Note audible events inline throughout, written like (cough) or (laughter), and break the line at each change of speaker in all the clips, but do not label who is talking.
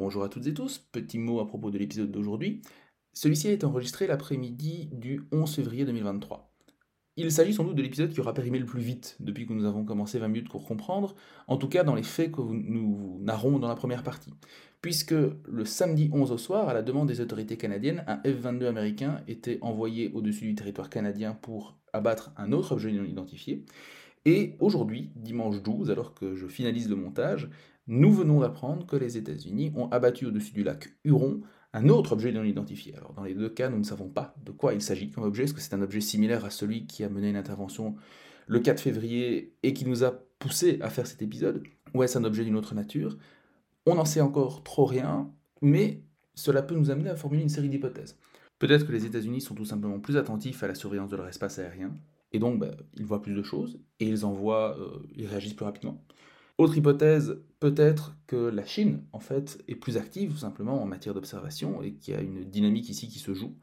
bonjour à toutes et tous. Petit mot à propos de l'épisode d'aujourd'hui. Celui-ci a été enregistré l'après-midi du 11 février 2023. Il s'agit sans doute de l'épisode qui aura périmé le plus vite depuis que nous avons commencé 20 minutes pour comprendre, en tout cas dans les faits que nous narrons dans la première partie. Puisque le samedi 11 au soir, à la demande des autorités canadiennes, un F-22 américain était envoyé au-dessus du territoire canadien pour abattre un autre objet non identifié. Et aujourd'hui, dimanche 12, alors que je finalise le montage, nous venons d'apprendre que les États-Unis ont abattu au-dessus du lac Huron un autre objet non identifié. Alors dans les deux cas, nous ne savons pas de quoi il s'agit comme objet. Est-ce que c'est un objet similaire à celui qui a mené une intervention le 4 février et qui nous a poussé à faire cet épisode? Ou est-ce un objet d'une autre nature? On n'en sait encore trop rien, mais cela peut nous amener à formuler une série d'hypothèses. Peut-être que les États-Unis sont tout simplement plus attentifs à la surveillance de leur espace aérien, et donc bah, ils voient plus de choses, et ils envoient, euh, ils réagissent plus rapidement. Autre hypothèse, peut-être que la Chine, en fait, est plus active tout simplement en matière d'observation et qu'il y a une dynamique ici qui se joue.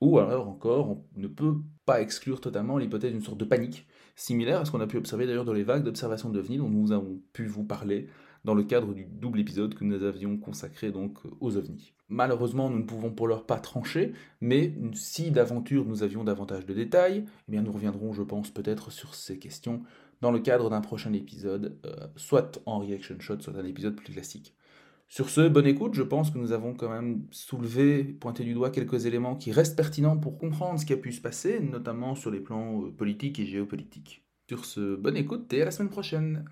Ou alors encore, on ne peut pas exclure totalement l'hypothèse d'une sorte de panique, similaire à ce qu'on a pu observer d'ailleurs dans les vagues d'observation d'OVNI dont nous avons pu vous parler dans le cadre du double épisode que nous avions consacré donc aux ovnis. Malheureusement, nous ne pouvons pour l'heure pas trancher, mais si d'aventure nous avions davantage de détails, eh bien nous reviendrons, je pense, peut-être sur ces questions dans le cadre d'un prochain épisode, euh, soit en reaction shot, soit un épisode plus classique. Sur ce, bonne écoute, je pense que nous avons quand même soulevé, pointé du doigt quelques éléments qui restent pertinents pour comprendre ce qui a pu se passer, notamment sur les plans euh, politiques et géopolitiques. Sur ce, bonne écoute et à la semaine prochaine.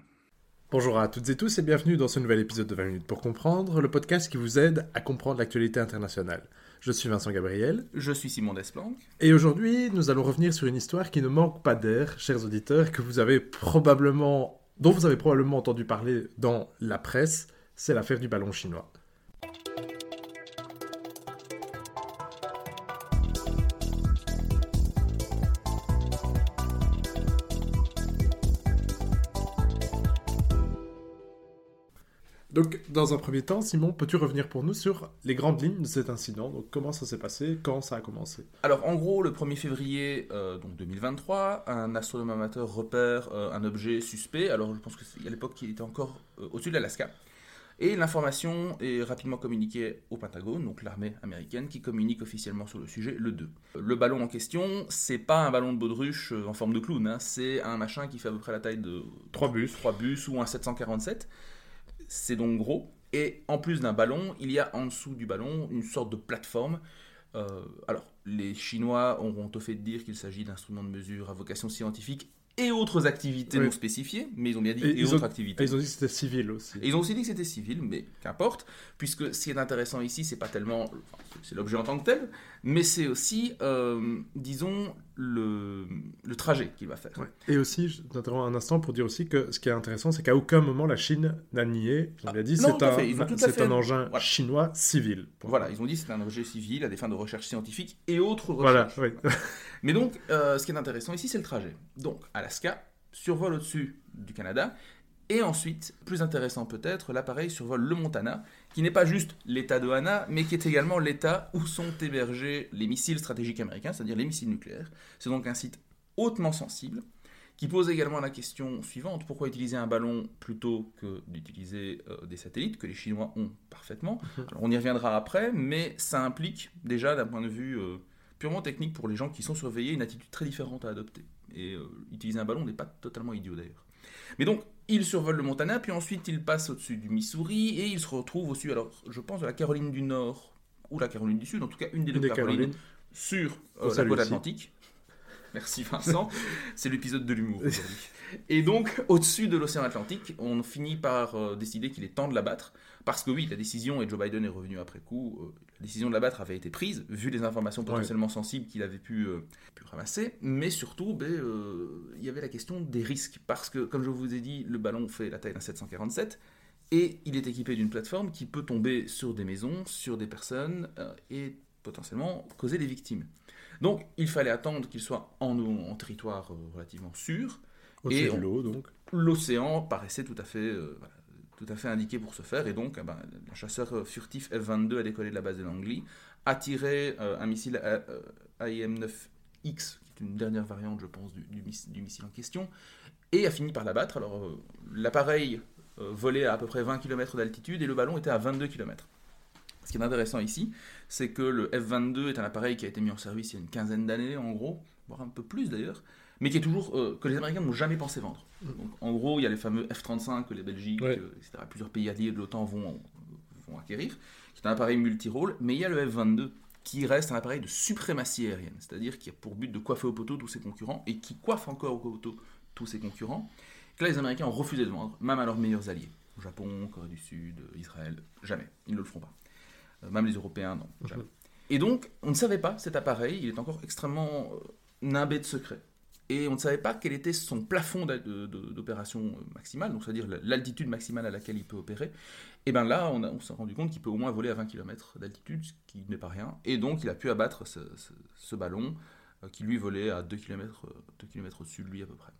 Bonjour à toutes et tous et bienvenue dans ce nouvel épisode de 20 minutes pour comprendre, le podcast qui vous aide à comprendre l'actualité internationale. Je suis Vincent Gabriel.
Je suis Simon Desplanques.
Et aujourd'hui, nous allons revenir sur une histoire qui ne manque pas d'air, chers auditeurs, que vous avez probablement, dont vous avez probablement entendu parler dans la presse. C'est l'affaire du ballon chinois. Dans un premier temps, Simon, peux-tu revenir pour nous sur les grandes lignes de cet incident? Donc, comment ça s'est passé? Quand ça a commencé?
Alors, en gros, le 1er février euh, donc 2023, un astronome amateur repère euh, un objet suspect. Alors, je pense qu'à l'époque, il était encore euh, au-dessus de l'Alaska. Et l'information est rapidement communiquée au Pentagone, donc l'armée américaine, qui communique officiellement sur le sujet le 2. Le ballon en question, c'est pas un ballon de baudruche en forme de clown, hein. c'est un machin qui fait à peu près la taille de
3 bus,
3 bus ou un 747 c'est donc gros. Et en plus d'un ballon, il y a en dessous du ballon une sorte de plateforme. Euh, alors, les Chinois auront au fait de dire qu'il s'agit d'instruments de mesure à vocation scientifique et autres activités non spécifiées, mais ils ont bien dit et, autres activités.
ils ont dit que c'était civil aussi.
Et ils ont aussi dit que c'était civil, mais qu'importe, puisque ce qui est intéressant ici, c'est pas tellement, c'est l'objet en tant que tel, mais c'est aussi, euh, disons, le, le trajet qu'il va faire.
Et aussi, je t'interromps un instant pour dire aussi que ce qui est intéressant, c'est qu'à aucun moment la Chine n'a nié. Ils ont bien dit c'est un, engin chinois civil.
Voilà, ils ont dit c'est un objet civil à des fins de recherche scientifique et autres recherches. Voilà, oui. Mais donc, euh, ce qui est intéressant ici, c'est le trajet. Donc, Alaska survole au-dessus du Canada et ensuite, plus intéressant peut-être, l'appareil survole le Montana, qui n'est pas juste l'état de Hana, mais qui est également l'état où sont hébergés les missiles stratégiques américains, c'est-à-dire les missiles nucléaires. C'est donc un site hautement sensible, qui pose également la question suivante, pourquoi utiliser un ballon plutôt que d'utiliser euh, des satellites, que les Chinois ont parfaitement? (laughs) On y reviendra après, mais ça implique déjà d'un point de vue euh, purement technique pour les gens qui sont surveillés une attitude très différente à adopter. Et euh, utiliser un ballon n'est pas totalement idiot d'ailleurs. Mais donc, il survole le Montana, puis ensuite il passe au-dessus du Missouri et il se retrouve au sud, alors je pense de la Caroline du Nord ou la Caroline du Sud, en tout cas une des deux Carolines, sur euh, la côte atlantique. Merci Vincent, (laughs) c'est l'épisode de l'humour aujourd'hui. (laughs) Et donc, au-dessus de l'océan Atlantique, on finit par euh, décider qu'il est temps de l'abattre. Parce que oui, la décision, et Joe Biden est revenu après coup, euh, la décision de l'abattre avait été prise, vu les informations potentiellement sensibles qu'il avait pu, euh, pu, ramasser. Mais surtout, ben, il y avait la question des risques. Parce que, comme je vous ai dit, le ballon fait la taille d'un 747. Et il est équipé d'une plateforme qui peut tomber sur des maisons, sur des personnes, et potentiellement causer des victimes. Donc, il fallait attendre qu'il soit en, en territoire relativement sûr
et l'eau, donc.
L'océan paraissait tout à fait, euh, tout à fait indiqué pour ce faire, et donc eh ben, chasseur furtif F-22 a décollé de la base de Langley, a tiré euh, un missile AIM-9X, qui est une dernière variante, je pense, du, du, missile en question, et a fini par l'abattre. Alors, euh, l'appareil euh, volait à à peu près 20 km d'altitude et le ballon était à 22 km. Ce qui est intéressant ici, c'est que le F-22 est un appareil qui a été mis en service il y a une quinzaine d'années en gros, voire un peu plus d'ailleurs, mais qui est toujours euh, que les Américains n'ont jamais pensé vendre. Donc, en gros, il y a les fameux F-35 que les Belgiques,
Ouais.
euh, etc., plusieurs pays alliés de l'OTAN vont, vont acquérir, qui est un appareil multi-rôle, mais il y a le F-22 qui reste un appareil de suprématie aérienne, c'est-à-dire qui a pour but de coiffer au poteau tous ses concurrents et qui coiffe encore au poteau tous ses concurrents, que là les Américains ont refusé de vendre, même à leurs meilleurs alliés. Au Japon, Corée du Sud, Israël, jamais. Ils ne le feront pas. Euh, Même les Européens, non, jamais. Et donc, on ne savait pas cet appareil, il est encore extrêmement euh, nimbé de secrets. Et on ne savait pas quel était son plafond d'opération euh, maximale, donc c'est-à-dire la- l'altitude maximale à laquelle il peut opérer. Et bien là, on, s'est rendu compte qu'il peut au moins voler à 20 km d'altitude, ce qui n'est pas rien. Et donc, il a pu abattre ce, ce- ce ballon qui lui volait à 2 km, 2 km au-dessus de lui à peu près.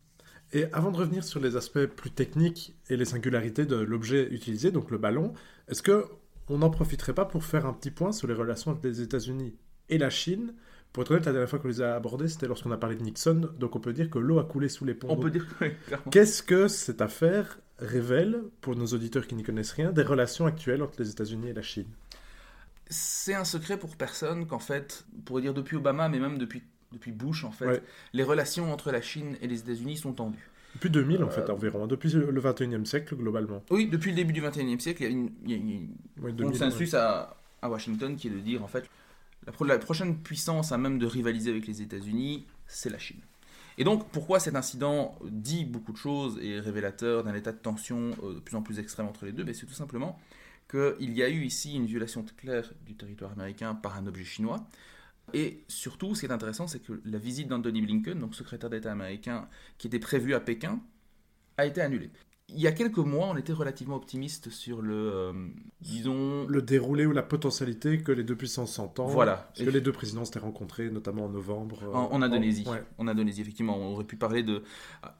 Et avant de revenir sur les aspects plus techniques et les singularités de l'objet utilisé, donc le ballon, est-ce que on n'en profiterait pas pour faire un petit point sur les relations entre les États-Unis et la Chine Pour être honnête, la dernière fois qu'on les a abordés, c'était lorsqu'on a parlé de Nixon, donc on peut dire que l'eau a coulé sous les ponts.
On peut dire que, (laughs) oui, clairement.
Qu'est-ce que cette affaire révèle, pour nos auditeurs qui n'y connaissent rien, des relations actuelles entre les États-Unis et la Chine?
C'est un secret pour personne qu'en fait, on pourrait dire depuis Obama, mais même depuis, depuis Bush, en fait,
Ouais.
les relations entre la Chine et les États-Unis sont tendues.
Depuis 2000, en
Euh,
fait, environ, hein, depuis le 21e siècle, globalement.
Oui, depuis le début du XXIe siècle, il y a une, il y a une-
Oui,
un
2000,
consensus à, à Washington qui est de dire, en fait, la, pro- la prochaine puissance à même de rivaliser avec les États-Unis, c'est la Chine. Et donc, pourquoi cet incident dit beaucoup de choses et est révélateur d'un état de tension euh, de plus en plus extrême entre les deux? Ben, C'est tout simplement qu'il y a eu ici une violation claire du territoire américain par un objet chinois. Et surtout, ce qui est intéressant, c'est que la visite d'Anthony Blinken, donc secrétaire d'État américain, qui était prévue à Pékin, a été annulée. Il y a quelques mois, on était relativement optimiste sur le, euh, disons,
Le déroulé ou la potentialité que les deux puissances s'entendent.
Voilà.
Parce que les deux présidents s'étaient rencontrés, notamment en novembre. euh,
En, en Indonésie.
ouais.
En Indonésie, effectivement. On aurait pu parler de.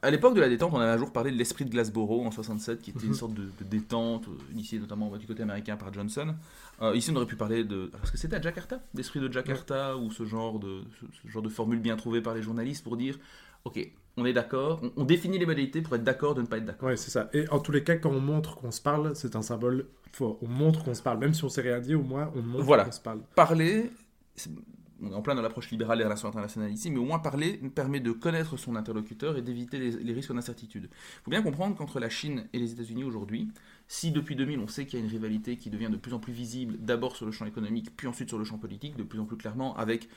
À l'époque de la détente, on avait un jour parlé de l'esprit de Glasboro en 67, qui était
Mhm.
une sorte de, de détente, euh, initiée notamment du côté américain par Johnson. Euh, ici, on aurait pu parler de. Parce que c'était à Jakarta, l'esprit de Jakarta, ou ce genre de, ce, ce genre de formule bien trouvée par les journalistes pour dire ok, on est d'accord, on, on définit les modalités pour être d'accord de ne pas être d'accord.
Ouais, c'est ça. Et en tous les cas, quand on montre qu'on se parle, c'est un symbole fort. On montre qu'on se parle. Même si on s'est rien dit, au moins, on montre
Voilà.
qu'on se parle.
Parler. On est en plein dans l'approche libérale des relations internationales ici, mais au moins parler permet de connaître son interlocuteur et d'éviter les, les risques d'incertitude. Il faut bien comprendre qu'entre la Chine et les États-Unis aujourd'hui, si depuis 2000 on sait qu'il y a une rivalité qui devient de plus en plus visible, d'abord sur le champ économique, puis ensuite sur le champ politique, de plus en plus clairement avec.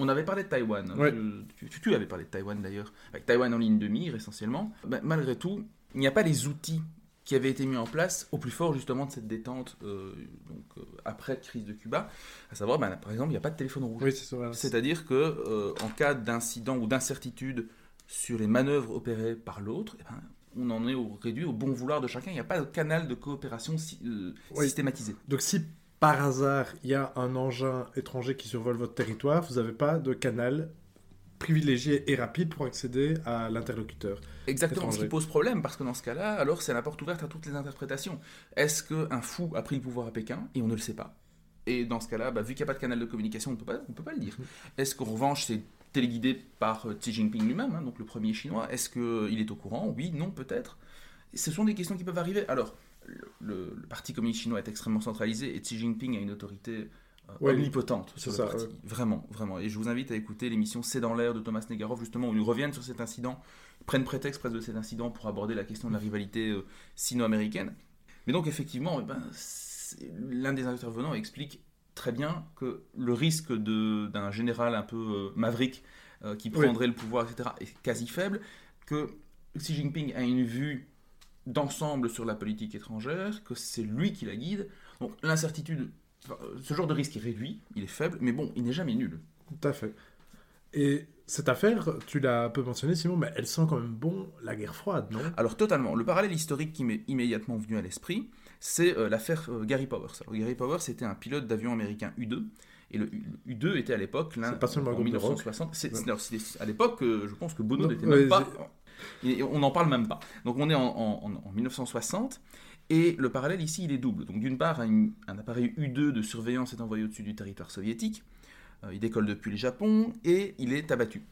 On avait parlé de Taïwan, hein,
Ouais.
tu, tu avais parlé de Taïwan d'ailleurs, avec Taïwan en ligne de mire essentiellement. Ben, malgré tout, il n'y a pas les outils qui avaient été mis en place au plus fort justement de cette détente euh, donc, euh, après la crise de Cuba, à savoir ben, par exemple il n'y a pas de téléphone rouge.
Oui.
C'est-à-dire que euh, en cas d'incident ou d'incertitude sur les manœuvres opérées par l'autre, eh ben, on en est au, réduit au bon vouloir de chacun. Il n'y a pas de canal de coopération si- euh,
Oui.
systématisé.
Donc si par hasard, il y a un engin étranger qui survole votre territoire, vous n'avez pas de canal privilégié et rapide pour accéder à l'interlocuteur.
Exactement, ce qui pose problème, parce que dans ce cas-là, alors c'est la porte ouverte à toutes les interprétations. Est-ce qu'un fou a pris le pouvoir à Pékin et on ne le sait pas? Et dans ce cas-là, bah, vu qu'il n'y a pas de canal de communication, on ne peut pas, le dire. Est-ce qu'en revanche, c'est téléguidé par euh, Xi Jinping lui-même, hein, donc le premier chinois Est-ce qu'il est au courant? Oui, non, peut-être. Ce sont des questions qui peuvent arriver. Alors, le, le- le Parti communiste chinois est extrêmement centralisé et Xi Jinping a une autorité euh,
Ouais,
omnipotente sur le
ça,
parti.
ouais.
Vraiment, vraiment. Et je vous invite à écouter l'émission C'est dans l'air de Thomas Negarov, justement, où ils reviennent sur cet incident, prennent prétexte presque de cet incident pour aborder la question de la rivalité euh, sino-américaine. Mais donc, effectivement, eh ben, l'un des intervenants explique très bien que le risque d'un général un peu euh, maverick qui
Oui.
prendrait le pouvoir, etc., est quasi faible, que Xi Jinping a une vue d'ensemble sur la politique étrangère, que c'est lui qui la guide. Donc l'incertitude, ce genre de risque est réduit, il est faible, mais bon, il n'est jamais nul.
Tout à fait. Et cette affaire, tu l'as peu mentionné, Simon, mais elle sent quand même bon la guerre froide, non?
Alors totalement, le parallèle historique qui m'est immédiatement venu à l'esprit, c'est euh, l'affaire euh, Gary Powers. Alors Gary Powers était un pilote d'avion américain U-2, et le U- U2 était à l'époque l'un
C'est pas seulement
en
groupe de rock.
1960. C'est-
Ouais.
à l'époque, euh, je pense que Bono n'était
ouais,
même pas. On n'en parle même pas. Donc on est en, en- en- en 1960. Et le parallèle ici, il est double. Donc d'une part, un, un appareil U2 de surveillance est envoyé au-dessus du territoire soviétique. Euh, il décolle depuis le Japon et il est abattu.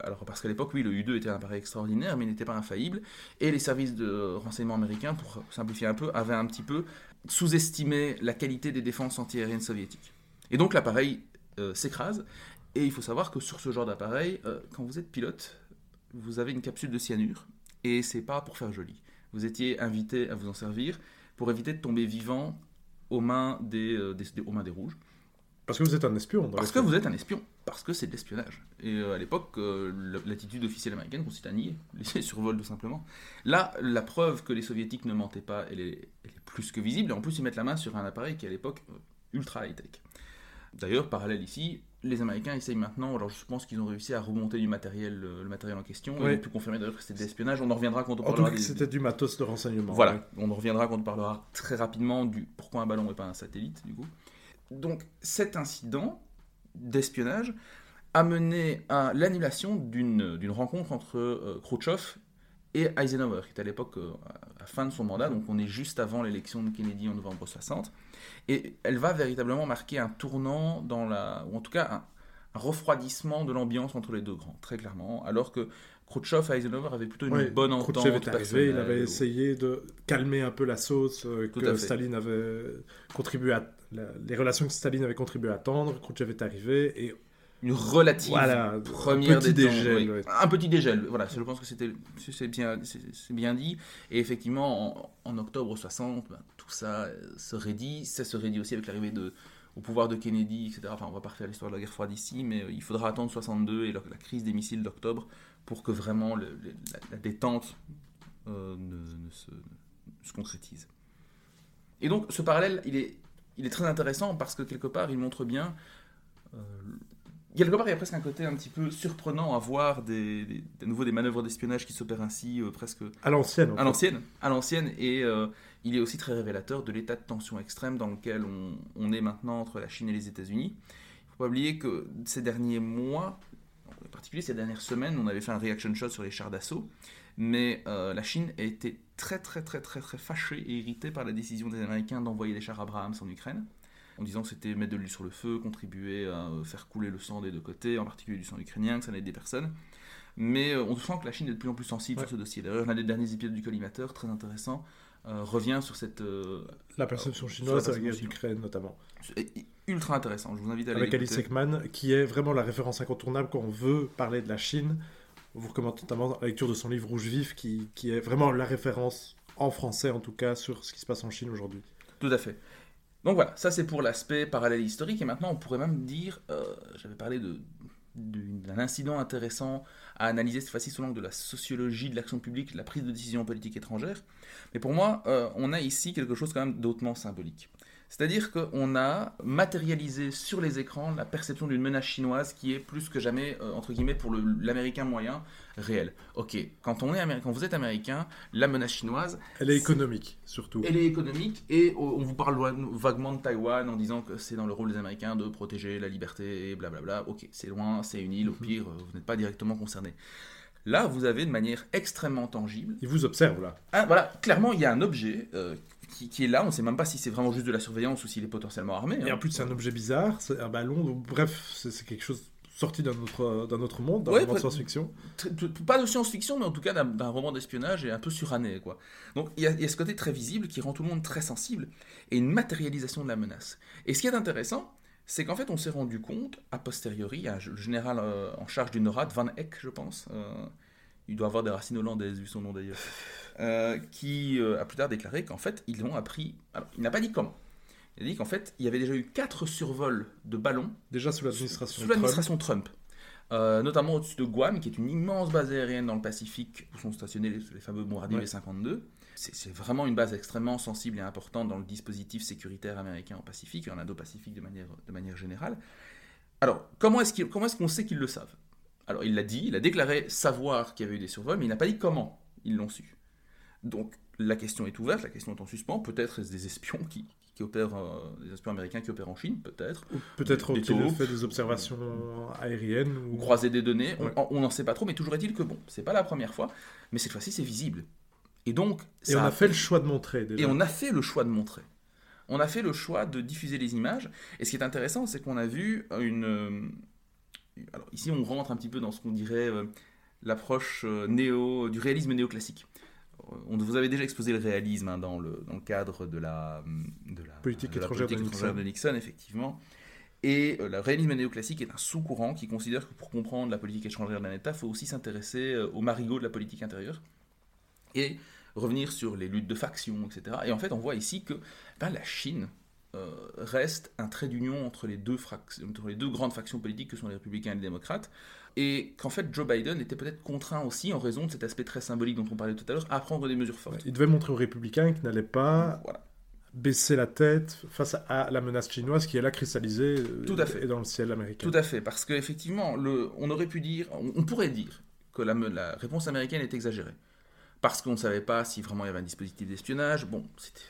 alors parce qu'à l'époque, oui, le U-2 était un appareil extraordinaire, mais il n'était pas infaillible. Et les services de renseignement américains, pour simplifier un peu, avaient un petit peu sous-estimé la qualité des défenses antiaériennes soviétiques. Et donc l'appareil euh, s'écrase. Et il faut savoir que sur ce genre d'appareil, euh, quand vous êtes pilote, vous avez une capsule de cyanure. Et c'est pas pour faire joli. Vous étiez invité à vous en servir pour éviter de tomber vivant aux mains des, euh, des- aux mains des rouges.
Parce que vous êtes un espion.
Parce que vous êtes un espion, parce que c'est de l'espionnage. Et euh, à l'époque, euh, la- l'attitude officielle américaine consiste à nier (laughs) les survols tout simplement. Là, la preuve que les soviétiques ne mentaient pas, elle est, elle est plus que visible. Et en plus, ils mettent la main sur un appareil qui à l'époque ultra high-tech. D'ailleurs, parallèle ici, les Américains essayent maintenant, alors je pense qu'ils ont réussi à remonter du matériel, euh, le matériel en question.
Oui.
Ils ont pu confirmer d'ailleurs que c'était de l'espionnage. On en reviendra quand on
En
parlera des-
c'était du matos de renseignement. ouais.
voilà, on en reviendra quand on parlera très rapidement du pourquoi un ballon et pas un satellite, du coup. Donc, cet incident d'espionnage a mené à l'annulation d'une d'une rencontre entre euh, Khrouchtchev et Eisenhower, qui était à l'époque euh, à la fin de son mandat, donc on est juste avant l'élection de Kennedy en novembre 60. Et elle va véritablement marquer un tournant dans la. ou en tout cas un, un refroidissement de l'ambiance entre les deux grands, très clairement, alors que Khrouchtchev et Eisenhower avaient plutôt une
Ouais,
bonne entente.
Khrouchtchev est arrivé, il avait essayé de calmer un peu la sauce euh, que. Staline avait contribué à... la- les relations que Staline avait contribué à tendre. Khrouchtchev est arrivé et
une relative
voilà,
première
un petit
détente,
dégel.
oui.
ouais.
Un petit dégel, voilà, je pense que c'était c'est bien, bien dit. Et effectivement, en, en octobre 60, ben, tout ça euh, se raidit. Ça se raidit aussi avec l'arrivée au pouvoir de Kennedy, etc. Enfin, on va pas refaire l'histoire de la guerre froide ici, mais euh, il faudra attendre 62 et la, la crise des missiles d'octobre pour que vraiment le- le- la, la détente euh, ne, ne se, ne se concrétise. Et donc, ce parallèle, il est, il est très intéressant parce que quelque part, il montre bien euh, quelque part, il y a presque un côté un petit peu surprenant à voir des, des- de nouveau des manœuvres d'espionnage qui s'opèrent ainsi euh, presque
À l'ancienne. en
à l'ancienne, à l'ancienne, et euh, il est aussi très révélateur de l'état de tension extrême dans lequel on, on est maintenant entre la Chine et les États-Unis. Il ne faut pas oublier que ces derniers mois, en particulier ces dernières semaines, on avait fait un reaction shot sur les chars d'assaut, mais euh, la Chine a été très très très très très fâchée et irritée par la décision des Américains d'envoyer des chars Abrams en Ukraine, en disant que c'était mettre de l'huile sur le feu, contribuer à euh, faire couler le sang des deux côtés, en particulier du sang ukrainien, que ça n'aide des personnes. Mais euh, on sent que la Chine est de plus en plus sensible
Ouais.
sur ce dossier. D'ailleurs, l'un des derniers épisodes du collimateur, très intéressant, euh, revient sur cette. euh,
La perception chinoise
la
la guerre d'Ukraine notamment.
c'est ultra intéressant. Je vous invite à aller
Avec Alice. Ekman, qui est vraiment la référence incontournable quand on veut parler de la Chine. On vous recommande notamment la lecture de son livre Rouge Vif, qui, qui est vraiment la référence, en français en tout cas, sur ce qui se passe en Chine aujourd'hui.
Tout à fait. Donc voilà, ça c'est pour l'aspect parallèle historique. Et maintenant, on pourrait même dire, euh, j'avais parlé d'un incident intéressant à analyser cette fois-ci sous l'angle de la sociologie de l'action publique, de la prise de décision politique étrangère. Mais pour moi, euh, on a ici quelque chose quand même d'autrement symbolique. C'est-à-dire qu'on a matérialisé sur les écrans la perception d'une menace chinoise qui est plus que jamais, euh, entre guillemets, pour l'américain moyen, réelle. Ok, quand, on est quand vous êtes américain, la menace chinoise,
Elle est économique, surtout.
elle est économique et on vous parle vaguement de Taïwan en disant que c'est dans le rôle des Américains de protéger la liberté et blablabla. Ok, c'est loin, c'est une île, au pire, euh, vous n'êtes pas directement concerné. Là, vous avez de manière extrêmement tangible.
Il vous observe là.
Ah, voilà, clairement, il y a un objet euh, qui, qui est là. On ne sait même pas si c'est vraiment juste de la surveillance ou s'il est potentiellement armé.
Et
hein.
en plus, c'est un objet bizarre, c'est un ballon, donc bref, c'est quelque chose sorti d'un autre, d'un autre monde, d'un
Ouais,
roman de science-fiction.
Pas de science-fiction, mais en tout cas d'un roman d'espionnage et un peu suranné. Quoi. Donc il y, a, il y a ce côté très visible qui rend tout le monde très sensible et une matérialisation de la menace. Et ce qui est intéressant, c'est qu'en fait on s'est rendu compte, a posteriori, g- le général euh, en charge du NORAD, Van Eck, je pense, euh, il doit avoir des racines hollandaises vu son nom d'ailleurs, (laughs) euh, qui a plus tard déclaré qu'en fait ils l'ont appris. Alors il n'a pas dit comment. Il a dit qu'en fait il y avait déjà eu quatre survols de ballons
Déjà sous l'administration
sous
Trump.
l'administration Trump. Notamment au-dessus de Guam, qui est une immense base aérienne dans le Pacifique, où sont stationnés les, les fameux bombardiers
Ouais.
B-52. C'est c'est vraiment une base extrêmement sensible et importante dans le dispositif sécuritaire américain au Pacifique et en Indo-Pacifique de manière, de manière générale. Alors, comment est-ce qu'on sait qu'ils le savent? Alors, il l'a dit, il a déclaré savoir qu'il y avait eu des survols, mais il n'a pas dit comment ils l'ont su. Donc, la question est ouverte, la question est en suspens. Peut-être est-ce des espions qui, qui opèrent, euh, des espions américains qui opèrent en Chine, peut-être.
Peut-être
taupes.
fait des observations aériennes
ou croiser des données,
Ouais.
on n'en sait pas trop, mais toujours est-il que bon, c'est pas la première fois, mais cette fois-ci c'est visible. Et donc,
Et on a fait le choix de montrer déjà.
et on a fait le choix de montrer. On a fait le choix de diffuser les images. Et ce qui est intéressant, c'est qu'on a vu une, euh, alors ici on rentre un petit peu dans ce qu'on dirait euh, l'approche euh, néo du réalisme néoclassique. On vous avait déjà exposé le réalisme hein, dans, le, dans le cadre de la, de la
Politique
de la
étrangère de
politique étrangère de Nixon, effectivement. Et euh, le réalisme néoclassique est un sous-courant qui considère que pour comprendre la politique étrangère d'un État, il faut aussi s'intéresser euh, au marigot de la politique intérieure et revenir sur les luttes de factions, etc. Et en fait, on voit ici que ben, la Chine euh, reste un trait d'union entre, les deux frac- entre les deux grandes factions politiques que sont les républicains et les démocrates, et qu'en fait Joe Biden était peut-être contraint aussi, en raison de cet aspect très symbolique dont on parlait tout à l'heure, à prendre des mesures fortes.
Il devait montrer aux républicains qu'ils n'allaient pas
Voilà.
baisser la tête face à la menace chinoise qui est là cristallisée euh,
Tout à fait.
et dans le ciel américain.
Tout à fait, parce qu'effectivement, on aurait pu dire, on, on pourrait dire que la réponse américaine est exagérée. Parce qu'on ne savait pas si vraiment il y avait un dispositif d'espionnage. Bon, c'était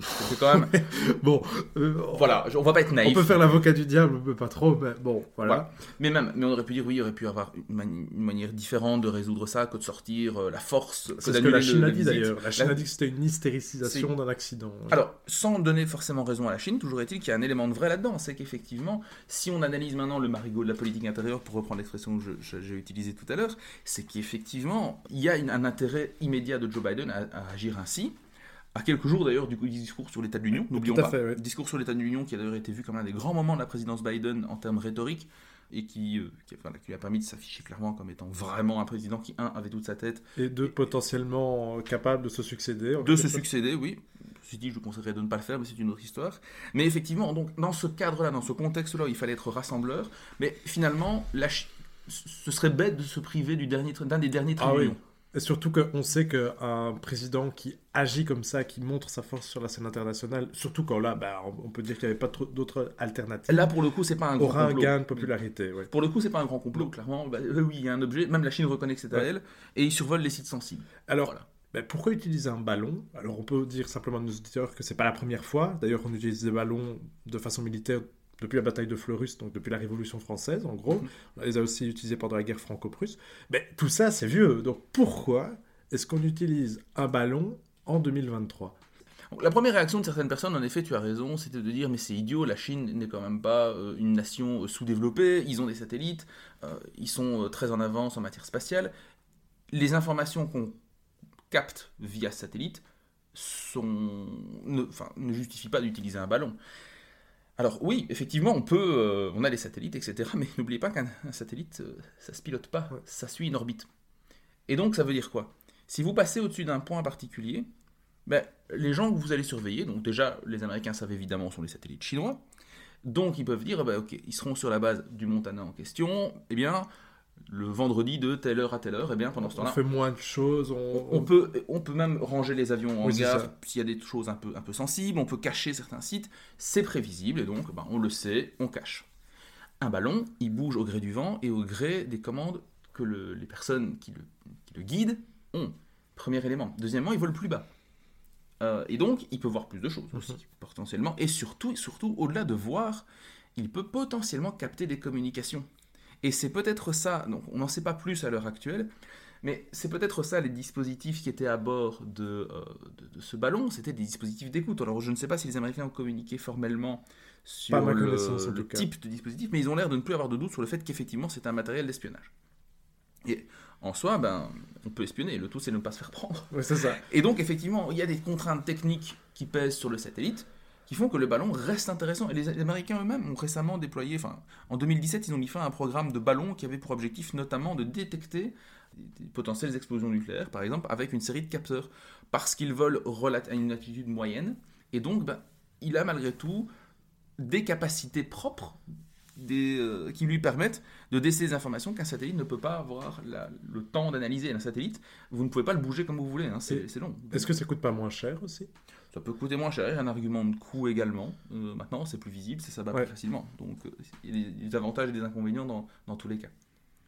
c'était quand même. (laughs)
Bon, euh,
voilà, on va pas être naïf.
on peut faire l'avocat du diable, mais pas trop, mais bon, voilà.
Voilà. Mais même, mais on aurait pu dire, oui, il aurait pu avoir une, mani- une manière différente de résoudre ça que de sortir euh, la force.
C'est ce que la Chine a dit d'ailleurs. La Chine
La-
a dit que c'était une hystéricisation d'un accident.
Alors, sans donner forcément raison à la Chine, toujours est-il qu'il y a un élément de vrai là-dedans. C'est qu'effectivement, si on analyse maintenant le marigot de la politique intérieure, pour reprendre l'expression que j'ai utilisée tout à l'heure, c'est qu'effectivement, il y a une- un intérêt immédiat de Joe Biden à, à agir ainsi. À quelques jours d'ailleurs du discours sur l'état de l'Union, n'oublions pas.
fait, ouais.
Discours sur l'état de l'Union qui a d'ailleurs été vu comme un des grands moments de la présidence Biden en termes rhétoriques et qui, euh, qui, enfin, qui lui a permis de s'afficher clairement comme étant vraiment un président qui, un, avait toute sa tête
Et deux potentiellement capables de se succéder.
de se succéder, oui. Ceci dit, je vous conseillerais de ne pas le faire, mais c'est une autre histoire. Mais effectivement, donc, dans ce cadre-là, dans ce contexte-là, il fallait être rassembleur. Mais finalement, la ce serait bête de se priver du dernier d'un des derniers
Ah oui. Et surtout qu'on sait qu'un président qui agit comme ça, qui montre sa force sur la scène internationale, surtout quand là, bah, on peut dire qu'il n'y avait pas d'autres alternatives,
Là, pour le coup, c'est pas un grand
aura un
complot.
gain de popularité. ouais.
Pour le coup, c'est pas un grand complot, clairement. Bah, euh, oui, il y a un objet, même la Chine reconnaît que c'est à
Ouais.
elle, et ils survolent les sites sensibles.
Alors,
Voilà.
ben, pourquoi utiliser un ballon? Alors, on peut dire simplement à nos auditeurs que c'est pas la première fois. D'ailleurs, on utilise des ballons de façon militaire depuis la bataille de Fleurus, donc depuis la Révolution française, en gros.
Mhm.
On les a aussi utilisés pendant la guerre franco-prusse. Mais tout ça, c'est vieux. Donc, pourquoi est-ce qu'on utilise un ballon en 2023
Donc, La première réaction de certaines personnes, en effet, tu as raison, c'était de dire mais c'est idiot, la Chine n'est quand même pas euh, une nation euh, sous-développée, ils ont des satellites, euh, ils sont très en avance en matière spatiale. Les informations qu'on capte via satellite sont, ne, enfin, ne justifient pas d'utiliser un ballon. Alors oui, effectivement, on peut, euh, on a des satellites, etc. (laughs) Mais n'oubliez pas qu'un un satellite, euh, ça se pilote pas, ça suit une orbite. Et donc ça veut dire quoi? Si vous passez au-dessus d'un point particulier, ben, les gens que vous allez surveiller, donc déjà les Américains savent évidemment sont les satellites chinois, donc ils peuvent dire, ben, ok, ils seront sur la base du Montana en question, eh bien, le vendredi de telle heure à telle heure, eh bien, pendant ce
On
temps-là,
fait moins de choses. On,
on, on peut, on peut même ranger les avions en
Oui,
s'il y a des choses un peu, un peu sensibles, on peut cacher certains sites, c'est prévisible et donc ben, on le sait, on cache. Un ballon, il bouge au gré du vent et au gré des commandes que le- les personnes qui le, qui le guident ont. Premier élément. Deuxièmement, il vole plus bas. Euh, et donc, il peut voir plus de choses aussi,
Mhm.
potentiellement. Et surtout, surtout au-delà de voir, il peut potentiellement capter des communications. Et c'est peut-être ça, donc on n'en sait pas plus à l'heure actuelle, mais c'est peut-être ça les dispositifs qui étaient à bord de, euh, de, de ce ballon, c'était des dispositifs d'écoute. Alors je ne sais pas si les Américains ont communiqué formellement sur le, type de dispositif, mais ils ont l'air de ne plus avoir de doute sur le fait qu'effectivement c'est un matériel d'espionnage. Et en soi, ben, on peut espionner, le tout c'est de ne pas se faire prendre.
Ouais, c'est ça.
Et donc, effectivement, il y a des contraintes techniques qui pèsent sur le satellite qui font que le ballon reste intéressant. Et les Américains eux-mêmes ont récemment déployé, enfin, en 2017, ils ont mis fin à un programme de ballons qui avait pour objectif notamment de détecter des potentielles explosions nucléaires, par exemple, avec une série de capteurs, parce qu'ils volent relat- à une altitude moyenne. Et donc, ben, il a malgré tout des capacités propres des, euh, qui lui permettent de déceler des informations qu'un satellite ne peut pas avoir la- le temps d'analyser. Un satellite, vous ne pouvez pas le bouger comme vous voulez, hein, c'est long.
Est-ce que ça coûte pas moins cher aussi?
Ça peut coûter moins cher, il y a un argument de coût également. Euh, maintenant, c'est plus visible, c'est ça bat
Ouais.
plus facilement. Donc, euh, il y a des, avantages et des inconvénients dans, dans tous les cas.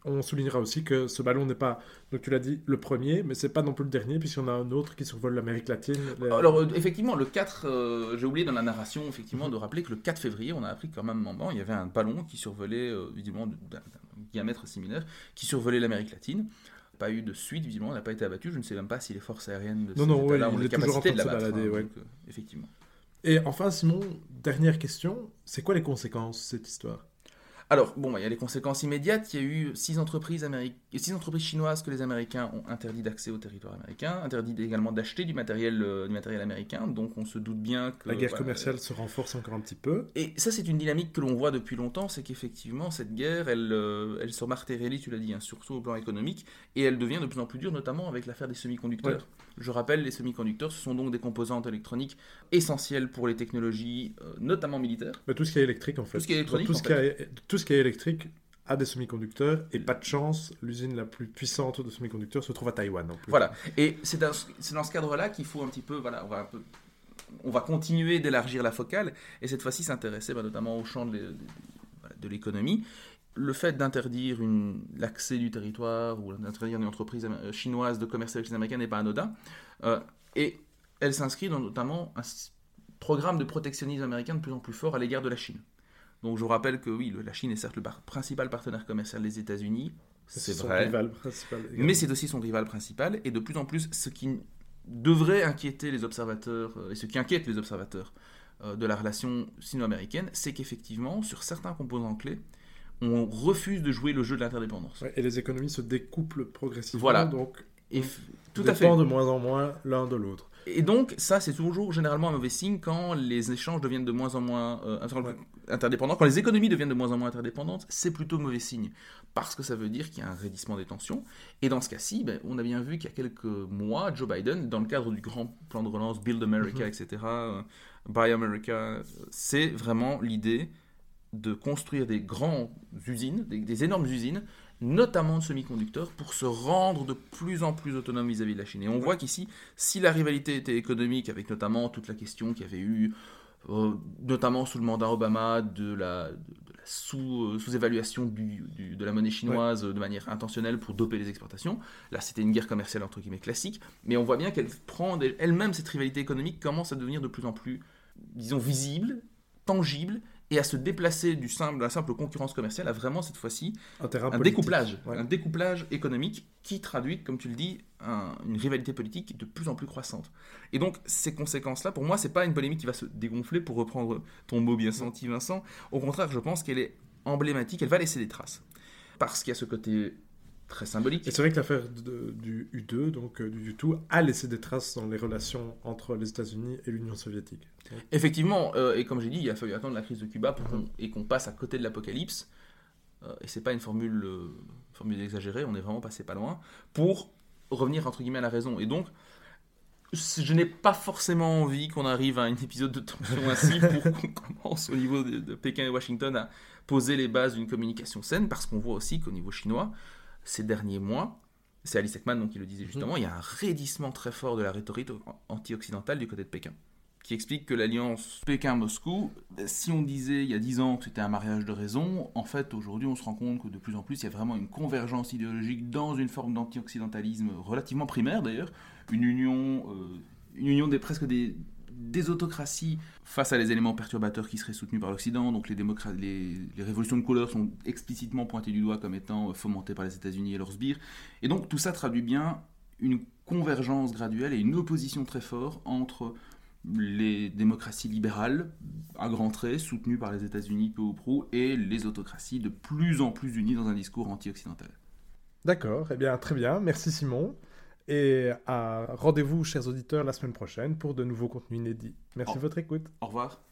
On soulignera aussi que ce ballon n'est pas, donc tu l'as dit, le premier, mais c'est pas non plus le dernier, puisqu'il y en a un autre qui survole l'Amérique latine. Les-
Alors, euh, effectivement, le 4, euh, j'ai oublié dans la narration, effectivement, de rappeler que le 4 février, on a appris quand même moment, il y avait un ballon qui survolait, euh, visiblement, d'un d'un diamètre similaire, qui survolait l'Amérique latine. Pas eu de suite, visiblement, on n'a pas été abattu. Je ne sais même pas si les forces aériennes de
Non,
ces
non, ouais,
États-là ont les capacités de
de
l'abattre.
balader,
hein,
ouais.
euh, effectivement.
Et enfin, Simon, dernière question, c'est quoi les conséquences de cette histoire?
Alors, bon, il y a les conséquences immédiates. Il y a eu six entreprises, six entreprises chinoises que les Américains ont interdit d'accès au territoire américain, interdit également d'acheter du matériel, euh, du matériel américain. Donc, on se doute bien que.
La guerre commerciale se renforce encore un petit peu.
Et ça, c'est une dynamique que l'on voit depuis longtemps, c'est qu'effectivement, cette guerre, elle, euh, elle se matérialise, tu l'as dit, hein, surtout au plan économique, et elle devient de plus en plus dure, notamment avec l'affaire des semi-conducteurs. Je rappelle, les semi-conducteurs, ce sont donc des composantes électroniques essentielles pour les technologies, euh, notamment militaires.
Mais tout ce qui est électrique, en fait.
Tout ce qui est électronique,
tout,
en
ce qui est, tout ce qui est électrique a des semi-conducteurs, et pas de chance, l'usine la plus puissante de semi-conducteurs se trouve à Taïwan. En plus.
Voilà, et c'est dans, ce cadre-là qu'il faut un petit peu, voilà, on va un peu on va continuer d'élargir la focale et cette fois-ci s'intéresser bah, notamment au champ de l'économie. Le fait d'interdire l'accès du territoire ou d'interdire une entreprise am- chinoise de commercer avec les Américains n'est pas anodin. Euh, et elle s'inscrit dans notamment un programme de protectionnisme américain de plus en plus fort à l'égard de la Chine. Donc je vous rappelle que oui, la Chine est certes le par- principal partenaire commercial des États-Unis, c'est
son
vrai.
rival principal.
Mais c'est aussi son rival principal, et de plus en plus, ce qui devrait inquiéter les observateurs, euh, et ce qui inquiète les observateurs euh, de la relation sino-américaine, c'est qu'effectivement, sur certains composants clés, on refuse de jouer le jeu de l'interdépendance.
Ouais, et les économies se découplent progressivement,
Voilà.
donc
Et tout à fait.
de moins en moins l'un de l'autre.
Et donc, ça, c'est toujours généralement un mauvais signe quand les échanges deviennent de moins en moins euh, interdépendants, quand les économies deviennent de moins en moins interdépendantes, c'est plutôt mauvais signe. Parce que ça veut dire qu'il y a un raidissement des tensions. Et dans ce cas-ci, ben, on a bien vu qu'il y a quelques mois, Joe Biden, dans le cadre du grand plan de relance Build America,
Mhm.
etc., euh, Buy America, c'est vraiment l'idée de construire des grandes usines, des, des énormes usines, notamment de semi-conducteurs, pour se rendre de plus en plus autonome vis-à-vis de la Chine. Et on voit qu'ici, si la rivalité était économique, avec notamment toute la question qu'il y avait eu, euh, notamment sous le mandat Obama, de la, de la sous, euh, sous-évaluation du- du- de la monnaie chinoise euh, de manière intentionnelle pour doper les exportations, là c'était une guerre commerciale entre guillemets classique, mais on voit bien qu'elle prend elle-même cette rivalité économique commence à devenir de plus en plus, disons, visible, tangible, et à se déplacer du simple, de la simple concurrence commerciale à vraiment cette fois-ci
Un
découplage,
Ouais.
un découplage économique qui traduit, comme tu le dis, un- une rivalité politique de plus en plus croissante. Et donc ces conséquences-là, pour moi, c'est pas une polémique qui va se dégonfler, pour reprendre ton mot bien senti, Vincent. Au contraire, je pense qu'elle est emblématique, elle va laisser des traces, parce qu'il y a ce côté très symbolique.
Et c'est vrai que l'affaire du U2, donc euh, du U2, a laissé des traces dans les relations entre les États-Unis et l'Union soviétique.
Effectivement, euh, et comme j'ai dit, il a fallu attendre la crise de Cuba pour
Mhm.
qu'on- et qu'on passe à côté de l'apocalypse. Euh, et c'est pas une formule, euh, formule exagérée, on est vraiment passé pas loin pour revenir entre guillemets à la raison. Et donc, je n'ai pas forcément envie qu'on arrive à un épisode de tension ainsi (laughs) pour qu'on commence au niveau de, de Pékin et Washington à poser les bases d'une communication saine, parce qu'on voit aussi qu'au niveau chinois, ces derniers mois, c'est Alice Ekman donc, qui le disait justement, il y a un raidissement très fort de la rhétorique anti-occidentale du côté de Pékin qui explique que l'alliance Pékin-Moscou, si on disait il y a 10 ans que c'était un mariage de raison, en fait aujourd'hui on se rend compte que de plus en plus il y a vraiment une convergence idéologique dans une forme d'anti-occidentalisme relativement primaire d'ailleurs, une union, euh, une union des presque des, des autocraties face à les éléments perturbateurs qui seraient soutenus par l'Occident. Donc les, révolutions de couleur sont explicitement pointées du doigt comme étant euh, fomentées par les États-Unis et leurs sbires. Et donc tout ça traduit bien une convergence graduelle et une opposition très forte entre les démocraties libérales à grands traits, soutenues par les États-Unis peu ou prou, et les autocraties de plus en plus unies dans un discours anti-occidental.
D'accord, eh bien très bien, merci Simon. Et à rendez-vous, chers auditeurs, la semaine prochaine pour de nouveaux contenus inédits. Merci de votre écoute.
Au revoir.